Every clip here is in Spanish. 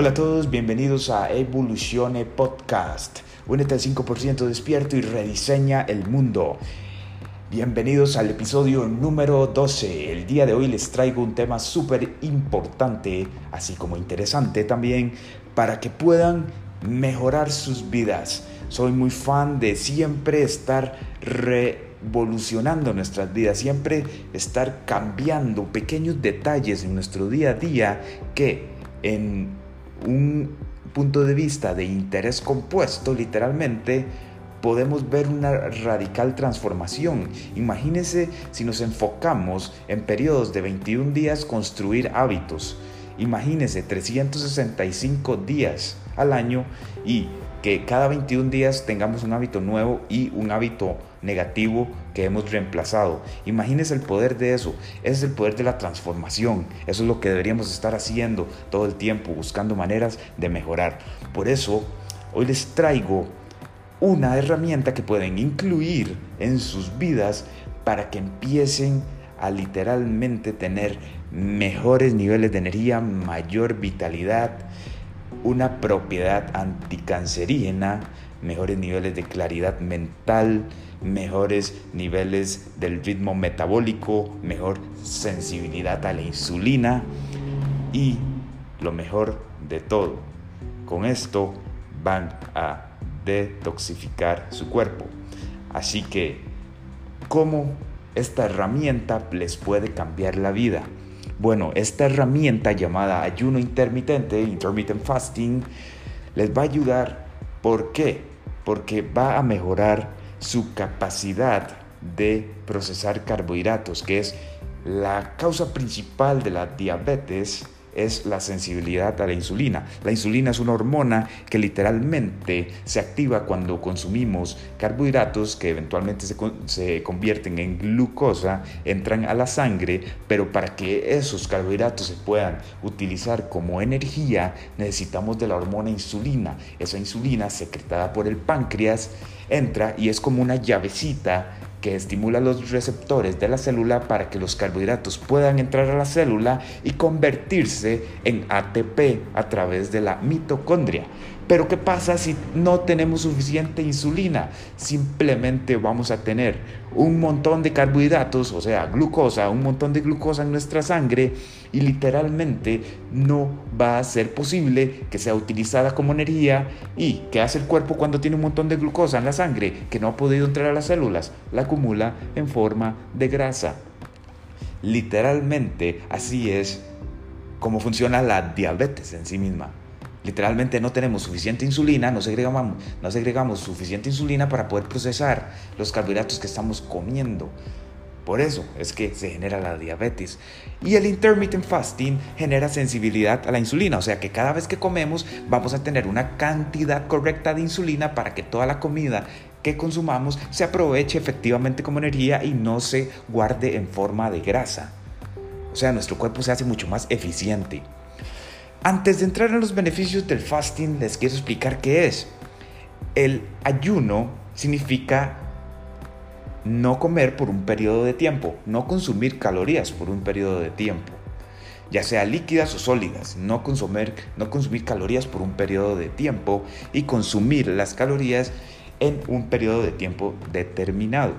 Hola a todos, bienvenidos a Evolucione Podcast. Únete al 5% despierto y rediseña el mundo. Bienvenidos al episodio número 12. El día de hoy les traigo un tema súper importante, así como interesante también, para que puedan mejorar sus vidas. Soy muy fan de siempre estar revolucionando nuestras vidas, siempre estar cambiando pequeños detalles en nuestro día a día que en un punto de vista de interés compuesto, literalmente, podemos ver una radical transformación. Imagínense si nos enfocamos en periodos de 21 días construir hábitos. Imagínense 365 días al año y que cada 21 días tengamos un hábito nuevo y un hábito negativo que hemos reemplazado. Imagínense el poder de eso. Ese es el poder de la transformación. Eso es lo que deberíamos estar haciendo todo el tiempo, buscando maneras de mejorar. Por eso, hoy les traigo una herramienta que pueden incluir en sus vidas para que empiecen a literalmente tener mejores niveles de energía, mayor vitalidad, una propiedad anticancerígena, mejores niveles de claridad mental, mejores niveles del ritmo metabólico, mejor sensibilidad a la insulina y lo mejor de todo, con esto van a detoxificar su cuerpo. Así que, ¿cómo esta herramienta les puede cambiar la vida? Bueno, esta herramienta llamada ayuno intermitente, intermittent fasting, les va a ayudar. ¿Por qué? Porque va a mejorar su capacidad de procesar carbohidratos, que es la causa principal de la diabetes es la sensibilidad a la insulina. La insulina es una hormona que literalmente se activa cuando consumimos carbohidratos que eventualmente se, se, convierten en glucosa, entran a la sangre, pero para que esos carbohidratos se puedan utilizar como energía necesitamos de la hormona insulina. Esa insulina secretada por el páncreas entra y es como una llavecita que estimula los receptores de la célula para que los carbohidratos puedan entrar a la célula y convertirse en ATP a través de la mitocondria. Pero ¿qué pasa si no tenemos suficiente insulina? Simplemente vamos a tener un montón de carbohidratos, o sea, glucosa, un montón de glucosa en nuestra sangre y literalmente no va a ser posible que sea utilizada como energía y ¿qué hace el cuerpo cuando tiene un montón de glucosa en la sangre que no ha podido entrar a las células? La acumula en forma de grasa. Literalmente así es como funciona la diabetes en sí misma. Literalmente no tenemos suficiente insulina, no segregamos, no segregamos suficiente insulina para poder procesar los carbohidratos que estamos comiendo. Por eso es que se genera la diabetes. Y el intermittent fasting genera sensibilidad a la insulina. O sea que cada vez que comemos vamos a tener una cantidad correcta de insulina para que toda la comida que consumamos se aproveche efectivamente como energía y no se guarde en forma de grasa. O sea, nuestro cuerpo se hace mucho más eficiente. Antes de entrar en los beneficios del fasting, les quiero explicar qué es. El ayuno significa no comer por un periodo de tiempo, no consumir calorías por un periodo de tiempo, ya sea líquidas o sólidas, no consumir, no consumir calorías por un periodo de tiempo y consumir las calorías en un periodo de tiempo determinado.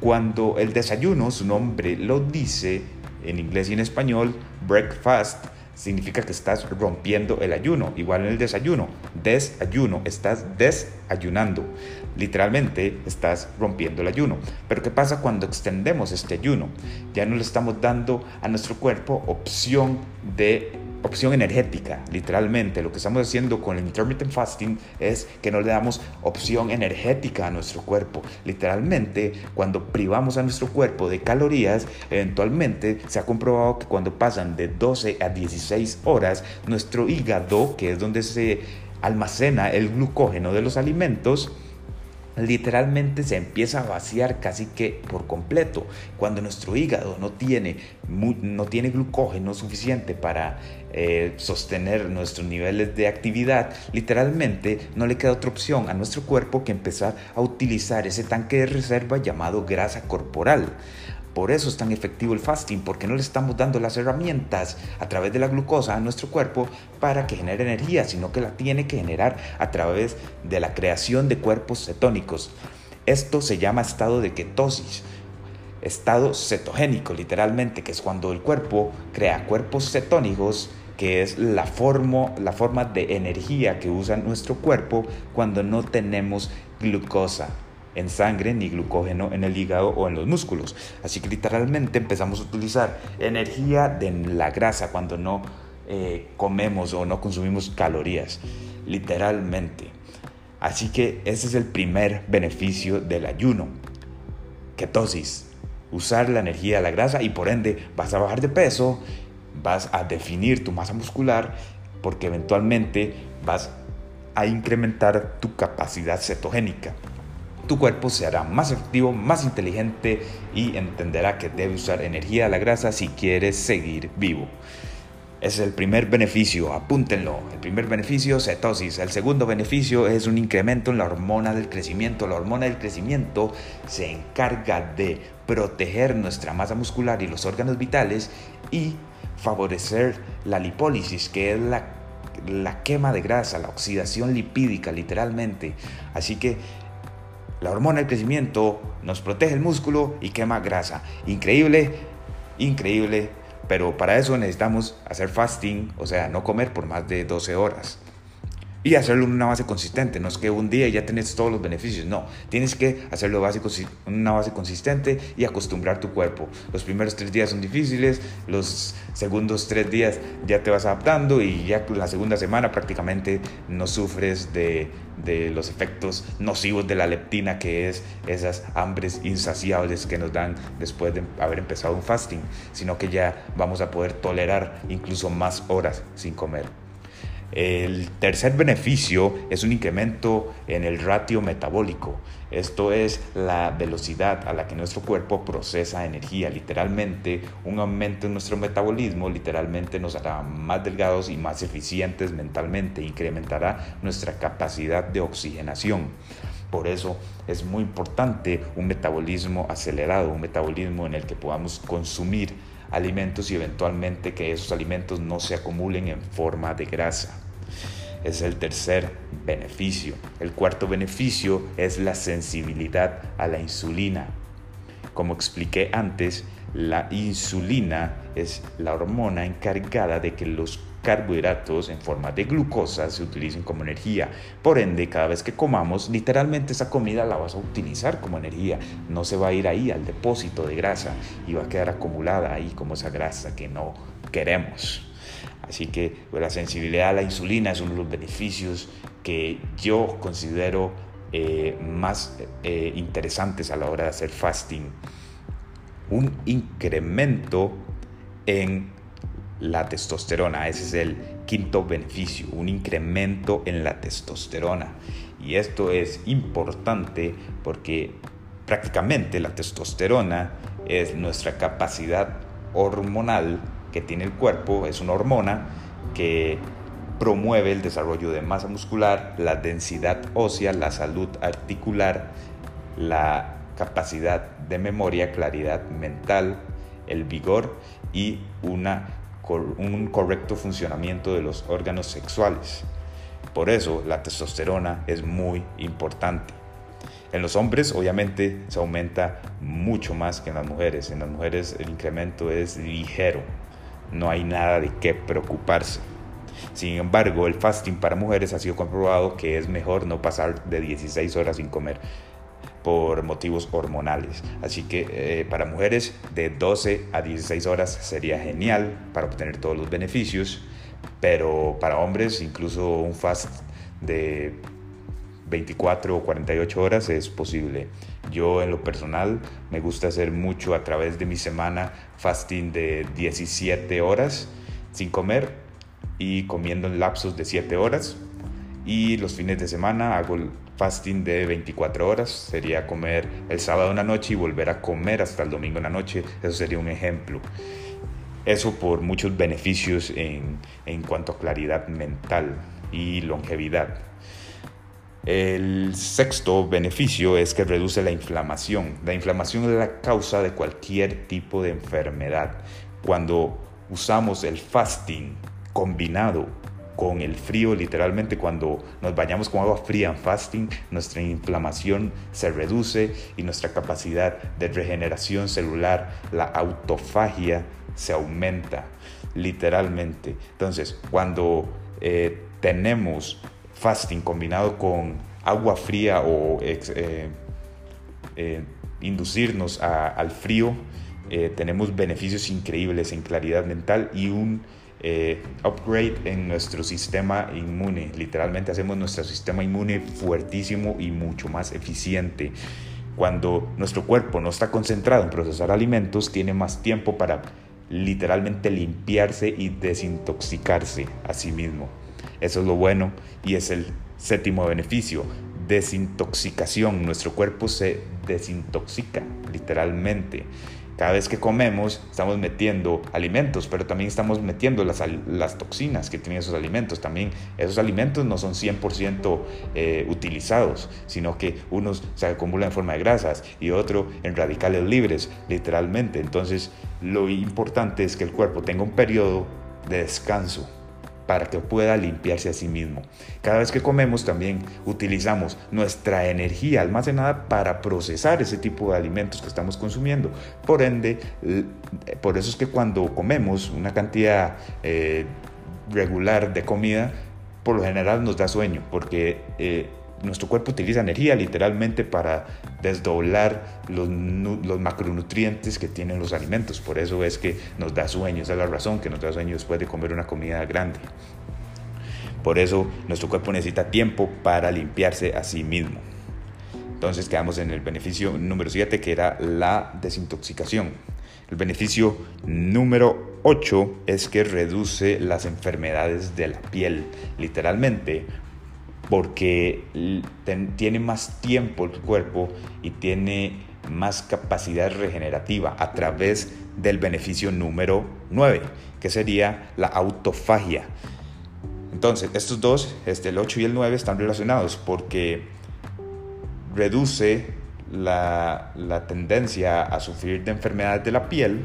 Cuando el desayuno, su nombre lo dice en inglés y en español, breakfast, significa que estás rompiendo el ayuno. Igual en el desayuno, desayuno, estás desayunando. Literalmente estás rompiendo el ayuno. Pero ¿qué pasa cuando extendemos este ayuno? Ya no le estamos dando a nuestro cuerpo opción de opción energética, literalmente. Lo que estamos haciendo con el intermittent fasting es que no le damos opción energética a nuestro cuerpo. Literalmente, cuando privamos a nuestro cuerpo de calorías, eventualmente se ha comprobado que cuando pasan de 12 a 16 horas, nuestro hígado, que es donde se almacena el glucógeno de los alimentos, literalmente se empieza a vaciar casi que por completo. Cuando nuestro hígado no tiene, no tiene glucógeno suficiente para eh, sostener nuestros niveles de actividad, literalmente no le queda otra opción a nuestro cuerpo que empezar a utilizar ese tanque de reserva llamado grasa corporal. Por eso es tan efectivo el fasting, porque no le estamos dando las herramientas a través de la glucosa a nuestro cuerpo para que genere energía, sino que la tiene que generar a través de la creación de cuerpos cetónicos. Esto se llama estado de ketosis, estado cetogénico literalmente, que es cuando el cuerpo crea cuerpos cetónicos que es la forma, la forma de energía que usa nuestro cuerpo cuando no tenemos glucosa en sangre ni glucógeno en el hígado o en los músculos. Así que literalmente empezamos a utilizar energía de la grasa cuando no eh, comemos o no consumimos calorías. Literalmente. Así que ese es el primer beneficio del ayuno. Ketosis. Usar la energía de la grasa y por ende vas a bajar de peso, vas a definir tu masa muscular porque eventualmente vas a incrementar tu capacidad cetogénica tu cuerpo se hará más efectivo, más inteligente y entenderá que debe usar energía de la grasa si quieres seguir vivo. Es el primer beneficio, apúntenlo. El primer beneficio, cetosis. El segundo beneficio es un incremento en la hormona del crecimiento. La hormona del crecimiento se encarga de proteger nuestra masa muscular y los órganos vitales y favorecer la lipólisis, que es la, la quema de grasa, la oxidación lipídica literalmente. Así que la hormona del crecimiento nos protege el músculo y quema grasa. Increíble, increíble, pero para eso necesitamos hacer fasting, o sea, no comer por más de 12 horas y hacerlo en una base consistente. No es que un día ya tenés todos los beneficios, no. Tienes que hacerlo en una base consistente y acostumbrar tu cuerpo. Los primeros tres días son difíciles, los segundos tres días ya te vas adaptando y ya la segunda semana prácticamente no sufres de, de los efectos nocivos de la leptina, que es esas hambres insaciables que nos dan después de haber empezado un fasting, sino que ya vamos a poder tolerar incluso más horas sin comer. El tercer beneficio es un incremento en el ratio metabólico. Esto es la velocidad a la que nuestro cuerpo procesa energía. Literalmente, un aumento en nuestro metabolismo literalmente nos hará más delgados y más eficientes mentalmente. Incrementará nuestra capacidad de oxigenación. Por eso es muy importante un metabolismo acelerado, un metabolismo en el que podamos consumir alimentos y eventualmente que esos alimentos no se acumulen en forma de grasa. Es el tercer beneficio. El cuarto beneficio es la sensibilidad a la insulina. Como expliqué antes, la insulina es la hormona encargada de que los carbohidratos en forma de glucosa se utilicen como energía. Por ende, cada vez que comamos, literalmente esa comida la vas a utilizar como energía. No se va a ir ahí al depósito de grasa y va a quedar acumulada ahí como esa grasa que no queremos. Así que la sensibilidad a la insulina es uno de los beneficios que yo considero eh, más eh, interesantes a la hora de hacer fasting. Un incremento en la testosterona. Ese es el quinto beneficio, un incremento en la testosterona. Y esto es importante porque prácticamente la testosterona es nuestra capacidad hormonal que tiene el cuerpo, es una hormona que promueve el desarrollo de masa muscular, la densidad ósea, la salud articular, la capacidad de memoria, claridad mental, el vigor y una un correcto funcionamiento de los órganos sexuales. Por eso la testosterona es muy importante. En los hombres obviamente se aumenta mucho más que en las mujeres. En las mujeres el incremento es ligero. No hay nada de qué preocuparse. Sin embargo, el fasting para mujeres ha sido comprobado que es mejor no pasar de 16 horas sin comer por motivos hormonales. Así que eh, para mujeres de 12 a 16 horas sería genial para obtener todos los beneficios, pero para hombres incluso un fast de 24 o 48 horas es posible. Yo en lo personal me gusta hacer mucho a través de mi semana fasting de 17 horas sin comer y comiendo en lapsos de 7 horas. Y los fines de semana hago fasting de 24 horas, sería comer el sábado en la noche y volver a comer hasta el domingo en la noche, eso sería un ejemplo. Eso por muchos beneficios en, en cuanto a claridad mental y longevidad. El sexto beneficio es que reduce la inflamación. La inflamación es la causa de cualquier tipo de enfermedad. Cuando usamos el fasting combinado con el frío, literalmente cuando nos bañamos con agua fría en fasting, nuestra inflamación se reduce y nuestra capacidad de regeneración celular, la autofagia, se aumenta, literalmente. Entonces, cuando eh, tenemos fasting combinado con agua fría o eh, eh, inducirnos al frío, tenemos beneficios increíbles en claridad mental y un eh, upgrade en nuestro sistema inmune. Literalmente hacemos nuestro sistema inmune fuertísimo y mucho más eficiente. Cuando nuestro cuerpo no está concentrado en procesar alimentos, tiene más tiempo para literalmente limpiarse y desintoxicarse a sí mismo. Eso es lo bueno y es el séptimo beneficio. Desintoxicación. Nuestro cuerpo se desintoxica literalmente. Cada vez que comemos estamos metiendo alimentos, pero también estamos metiendo las, toxinas que tienen esos alimentos. También esos alimentos no son 100% eh, utilizados, sino que unos se acumulan en forma de grasas y otro en radicales libres, literalmente. Entonces lo importante es que el cuerpo tenga un periodo de descanso para que pueda limpiarse a sí mismo. Cada vez que comemos también utilizamos nuestra energía almacenada para procesar ese tipo de alimentos que estamos consumiendo. Por ende, por eso es que cuando comemos una cantidad eh, regular de comida, por lo general nos da sueño, porque eh, nuestro cuerpo utiliza energía literalmente para desdoblar los, macronutrientes que tienen los alimentos. Por eso es que nos da sueño, esa es la razón que nos da sueño después de comer una comida grande. Por eso nuestro cuerpo necesita tiempo para limpiarse a sí mismo. Entonces quedamos en el beneficio número 7 que era la desintoxicación. El beneficio número 8 es que reduce las enfermedades de la piel. Literalmente porque tiene más tiempo el cuerpo y tiene más capacidad regenerativa a través del beneficio número 9, que sería la autofagia. Entonces, estos dos, este, el 8 y el 9, están relacionados porque reduce la, la tendencia a sufrir de enfermedades de la piel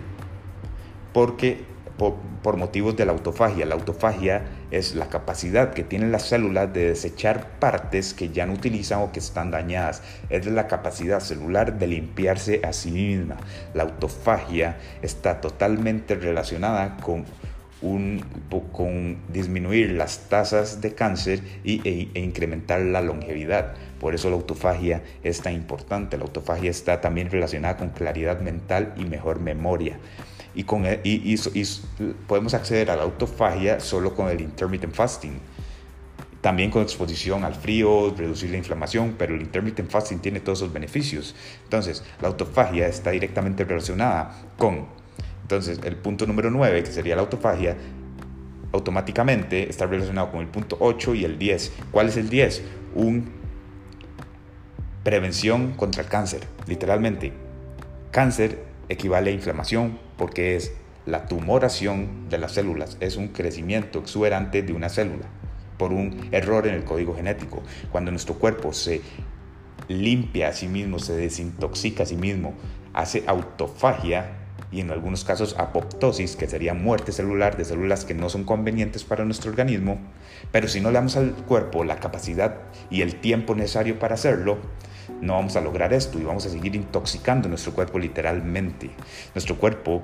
porque por, motivos de la autofagia. La autofagia es la capacidad que tienen las células de desechar partes que ya no utilizan o que están dañadas. Es la capacidad celular de limpiarse a sí misma. La autofagia está totalmente relacionada con disminuir las tasas de cáncer y, e, e, incrementar la longevidad. Por eso la autofagia es tan importante. La autofagia está también relacionada con claridad mental y mejor memoria y, con e, y, podemos acceder a la autofagia solo con el intermittent fasting. También con exposición al frío, reducir la inflamación, pero el intermittent fasting tiene todos esos beneficios. Entonces, la autofagia está directamente relacionada con, entonces, el punto número 9, que sería la autofagia, automáticamente está relacionado con el punto 8 y el 10. ¿Cuál es el 10? Un prevención contra el cáncer, literalmente. Cáncer equivale a inflamación porque es la tumoración de las células, es un crecimiento exuberante de una célula por un error en el código genético. Cuando nuestro cuerpo se limpia a sí mismo, se desintoxica a sí mismo, hace autofagia y en algunos casos apoptosis, que sería muerte celular de células que no son convenientes para nuestro organismo, pero si no le damos al cuerpo la capacidad y el tiempo necesario para hacerlo, no vamos a lograr esto y vamos a seguir intoxicando nuestro cuerpo literalmente. Nuestro cuerpo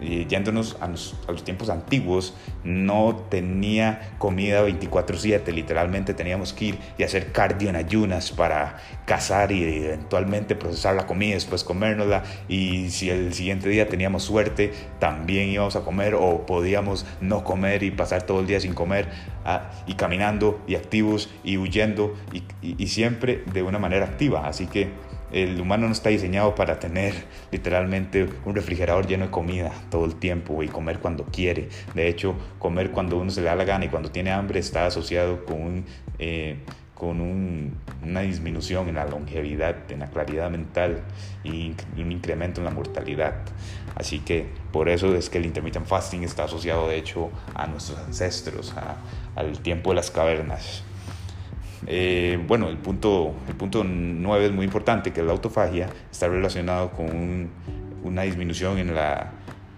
yéndonos a los, tiempos antiguos, no tenía comida 24/7, literalmente teníamos que ir y hacer cardio en ayunas para cazar y eventualmente procesar la comida, después comérnosla. Y si el siguiente día teníamos suerte, también íbamos a comer o podíamos no comer y pasar todo el día sin comer ah, y caminando y activos y huyendo y siempre de una manera activa, así que el humano no está diseñado para tener literalmente un refrigerador lleno de comida todo el tiempo y comer cuando quiere. De hecho, comer cuando uno se le da la gana y cuando tiene hambre está asociado con eh, con una disminución en la longevidad, en la claridad mental y un incremento en la mortalidad. Así que por eso es que el intermittent fasting está asociado de hecho a nuestros ancestros, al tiempo de las cavernas. Eh, bueno, el punto, el punto 9 es muy importante, que la autofagia está relacionado con una disminución en, la,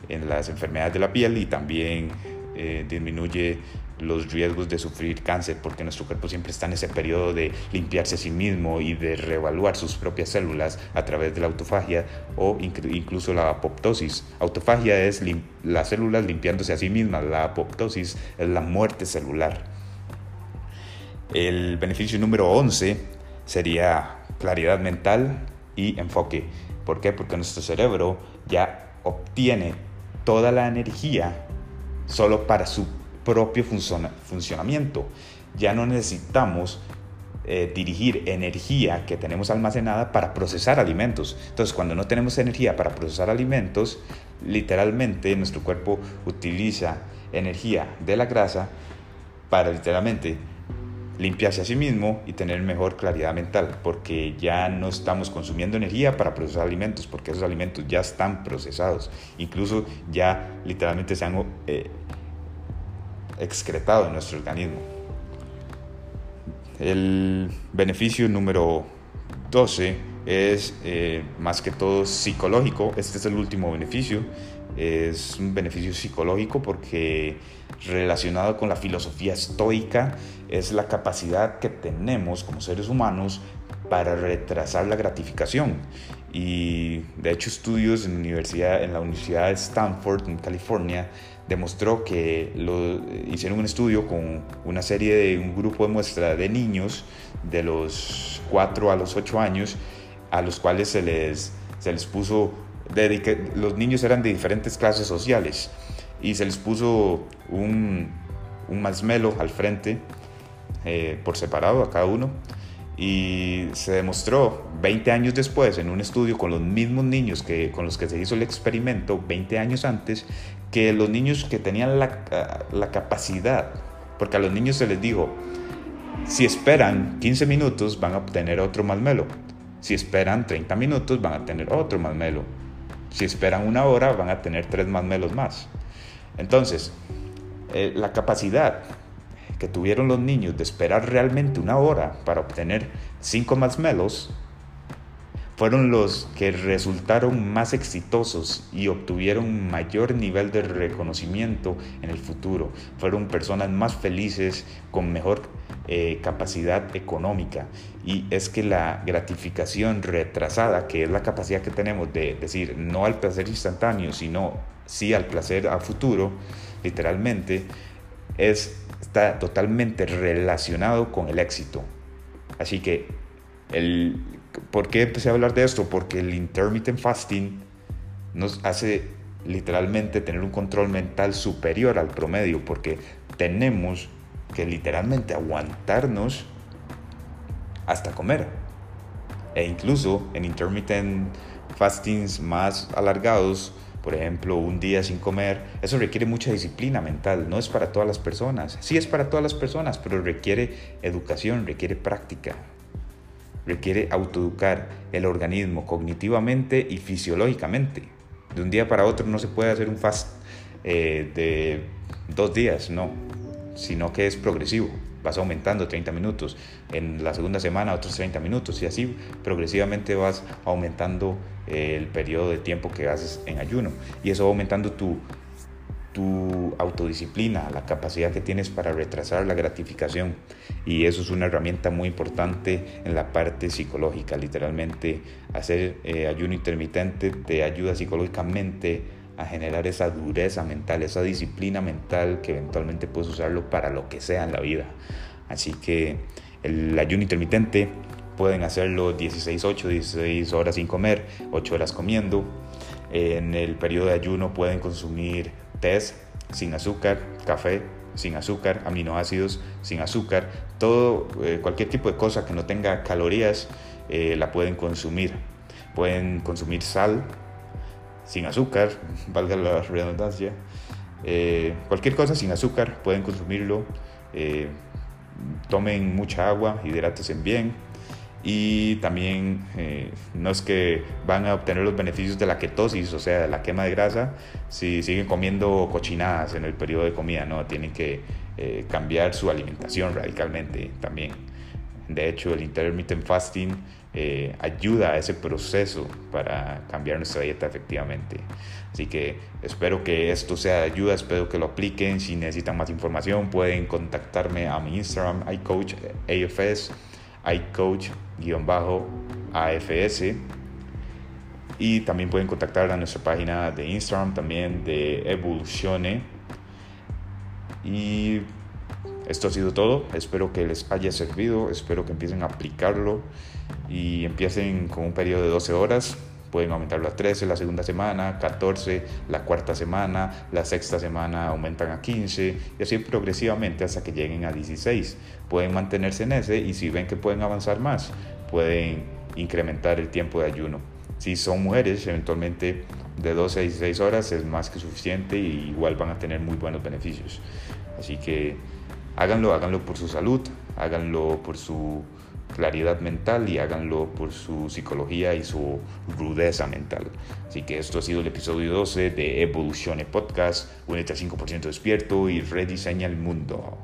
en las enfermedades de la piel y también eh, disminuye los riesgos de sufrir cáncer, porque nuestro cuerpo siempre está en ese periodo de limpiarse a sí mismo y de reevaluar sus propias células a través de la autofagia o incluso la apoptosis. Autofagia es las células limpiándose a sí mismas, la apoptosis es la muerte celular. El beneficio número 11 sería claridad mental y enfoque. ¿Por qué? Porque nuestro cerebro ya obtiene toda la energía solo para su propio funcionamiento. Ya no necesitamos eh, dirigir energía que tenemos almacenada para procesar alimentos. Entonces, cuando no tenemos energía para procesar alimentos, literalmente nuestro cuerpo utiliza energía de la grasa para literalmente limpiarse a sí mismo y tener mejor claridad mental, porque ya no estamos consumiendo energía para procesar alimentos, porque esos alimentos ya están procesados, incluso ya literalmente se han eh, excretado en nuestro organismo. El beneficio número 12 es eh, más que todo psicológico. Este es el último beneficio. Es un beneficio psicológico porque relacionado con la filosofía estoica es la capacidad que tenemos como seres humanos para retrasar la gratificación. Y de hecho estudios en, la Universidad de Stanford, en California, demostró que lo, hicieron un estudio con una serie de un grupo de muestra de niños de los 4 a los 8 años a los cuales se les, se les puso, los niños eran de diferentes clases sociales y se les puso un, un masmelo al frente eh, por separado a cada uno y se demostró 20 años después en un estudio con los mismos niños que, con los que se hizo el experimento 20 años antes que los niños que tenían la, la capacidad, porque a los niños se les dijo, si esperan 15 minutos van a obtener otro masmelo, si esperan 30 minutos van a tener otro masmelo, si esperan una hora van a tener tres masmelos más. Entonces, eh, la capacidad que tuvieron los niños de esperar realmente una hora para obtener cinco masmelos fueron los que resultaron más exitosos y obtuvieron mayor nivel de reconocimiento en el futuro. Fueron personas más felices, con mejor eh, capacidad económica. Y es que la gratificación retrasada, que es la capacidad que tenemos de decir no al placer instantáneo, sino sí al placer a futuro, literalmente, es, está totalmente relacionado con el éxito. Así que el, ¿Por qué empecé a hablar de esto? Porque el intermittent fasting nos hace literalmente tener un control mental superior al promedio, porque tenemos que literalmente aguantarnos hasta comer. E incluso en intermittent fastings más alargados, por ejemplo, un día sin comer, eso requiere mucha disciplina mental, no es para todas las personas. Sí es para todas las personas, pero requiere educación, requiere práctica requiere autoeducar el organismo cognitivamente y fisiológicamente. De un día para otro no se puede hacer un fast eh, de dos días, no, sino que es progresivo. Vas aumentando 30 minutos, en la segunda semana otros 30 minutos y así progresivamente vas aumentando eh, el periodo de tiempo que haces en ayuno y eso va aumentando tu tu autodisciplina, la capacidad que tienes para retrasar la gratificación. Y eso es una herramienta muy importante en la parte psicológica. Literalmente, hacer eh, ayuno intermitente te ayuda psicológicamente a generar esa dureza mental, esa disciplina mental que eventualmente puedes usarlo para lo que sea en la vida. Así que el ayuno intermitente pueden hacerlo 16-8, 16 horas sin comer, 8 horas comiendo. En el periodo de ayuno pueden consumir tés sin azúcar, café sin azúcar, aminoácidos sin azúcar, todo, eh, cualquier tipo de cosa que no tenga calorías eh, la pueden consumir. Pueden consumir sal sin azúcar, valga la redundancia. Eh, cualquier cosa sin azúcar pueden consumirlo. tomen mucha agua, hidrátense bien y también eh, no es que van a obtener los beneficios de la ketosis, o sea, de la quema de grasa, si siguen comiendo cochinadas en el periodo de comida, no, tienen que eh, cambiar su alimentación radicalmente también. De hecho, el intermittent fasting eh, ayuda a ese proceso para cambiar nuestra dieta efectivamente. Así que espero que esto sea de ayuda, espero que lo apliquen. Si necesitan más información, pueden contactarme a mi Instagram, iCoachAFS, iCoach-AFS. Y también pueden contactar a nuestra página de Instagram también de Evolucione. Y esto ha sido todo. Espero que les haya servido. Espero que empiecen a aplicarlo y empiecen con un periodo de 12 horas. Pueden aumentarlo a 13 la segunda semana, 14 la cuarta semana, la sexta semana aumentan a 15 y así progresivamente hasta que lleguen a 16. Pueden mantenerse en ese y si ven que pueden avanzar más, pueden incrementar el tiempo de ayuno. Si son mujeres, eventualmente de 12 a 16 horas es más que suficiente y igual van a tener muy buenos beneficios. Así que háganlo, háganlo por su salud, háganlo por su claridad mental y háganlo por su psicología y su rudeza mental. Así que esto ha sido el episodio 12 de Evolucione Podcast. Únete a 5% despierto y rediseña el mundo.